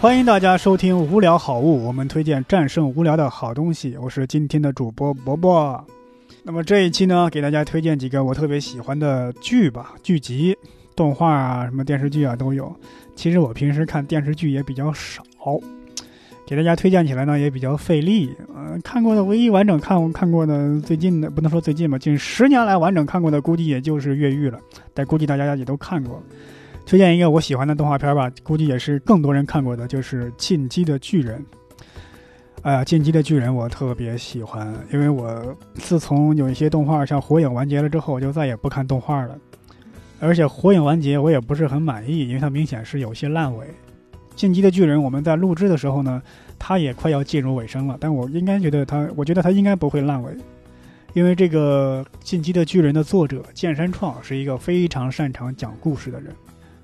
欢迎大家收听《无聊好物》，我们推荐战胜无聊的好东西。我是今天的主播伯伯。那么这一期呢，给大家推荐几个我特别喜欢的剧吧，剧集、动画啊，什么电视剧啊都有。其实我平时看电视剧也比较少，给大家推荐起来呢也比较费力。嗯，看过的唯一完整看看过的最近的，不能说最近吧，近十年来完整看过的，估计也就是《越狱》了。但估计大家也都看过。推荐一个我喜欢的动画片吧，估计也是更多人看过的，就是《进击的巨人》。哎呀，《进击的巨人》我特别喜欢，因为我自从有一些动画像《火影》完结了之后，我就再也不看动画了。而且《火影》完结我也不是很满意，因为它明显是有些烂尾。《进击的巨人》我们在录制的时候呢，它也快要进入尾声了，但我应该觉得它，我觉得它应该不会烂尾，因为这个《进击的巨人》的作者剑山创是一个非常擅长讲故事的人。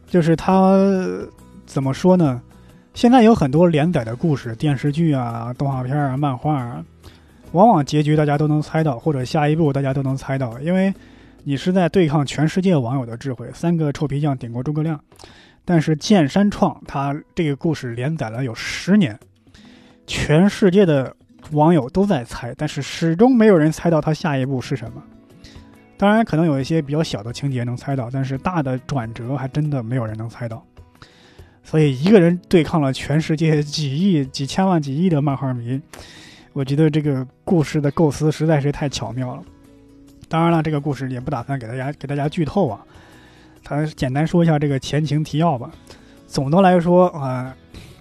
就是他怎么说呢？现在有很多连载的故事、电视剧啊、动画片啊、漫画啊，往往结局大家都能猜到，或者下一步大家都能猜到，因为你是在对抗全世界网友的智慧，三个臭皮匠顶过诸葛亮。但是剑山创他这个故事连载了有十年，全世界的网友都在猜，但是始终没有人猜到他下一步是什么。当然，可能有一些比较小的情节能猜到，但是大的转折还真的没有人能猜到。所以，一个人对抗了全世界几亿、几千万、几亿的漫画迷，我觉得这个故事的构思实在是太巧妙了。当然了，这个故事也不打算给大家给大家剧透啊，他简单说一下这个前情提要吧。总的来说啊，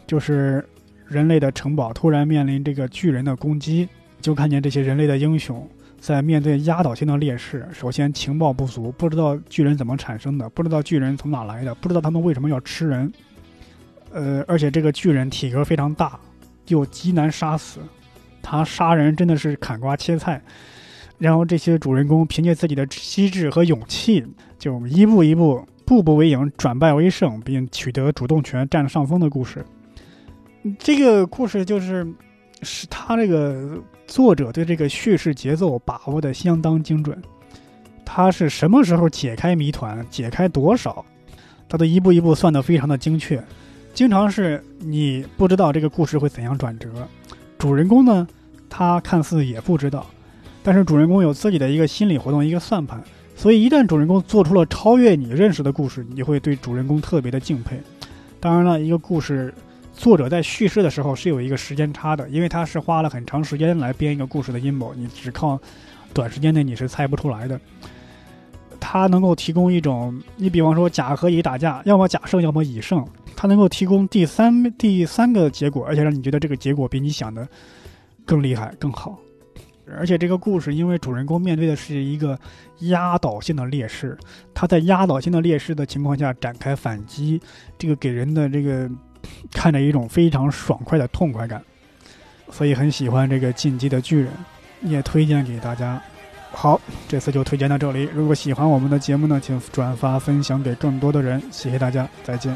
就是人类的城堡突然面临这个巨人的攻击，就看见这些人类的英雄。在面对压倒性的劣势，首先情报不足，不知道巨人怎么产生的，不知道巨人从哪来的，不知道他们为什么要吃人。呃，而且这个巨人体格非常大，又极难杀死，他杀人真的是砍瓜切菜。然后这些主人公凭借自己的机智和勇气，就一步一步、步步为营，转败为胜，并取得主动权，占了上风的故事。这个故事就是是他这个。作者对这个叙事节奏把握的相当精准，他是什么时候解开谜团，解开多少，他都一步一步算得非常的精确。经常是你不知道这个故事会怎样转折，主人公呢，他看似也不知道，但是主人公有自己的一个心理活动，一个算盘。所以一旦主人公做出了超越你认识的故事，你会对主人公特别的敬佩。当然了，一个故事。作者在叙事的时候是有一个时间差的，因为他是花了很长时间来编一个故事的阴谋，你只靠短时间内你是猜不出来的。他能够提供一种，你比方说甲和乙打架，要么甲胜，要么乙胜，他能够提供第三第三个结果，而且让你觉得这个结果比你想的更厉害更好。而且这个故事，因为主人公面对的是一个压倒性的劣势，他在压倒性的劣势的情况下展开反击，这个给人的这个。看着一种非常爽快的痛快感，所以很喜欢这个《进击的巨人》，也推荐给大家。好，这次就推荐到这里。如果喜欢我们的节目呢，请转发分享给更多的人。谢谢大家，再见。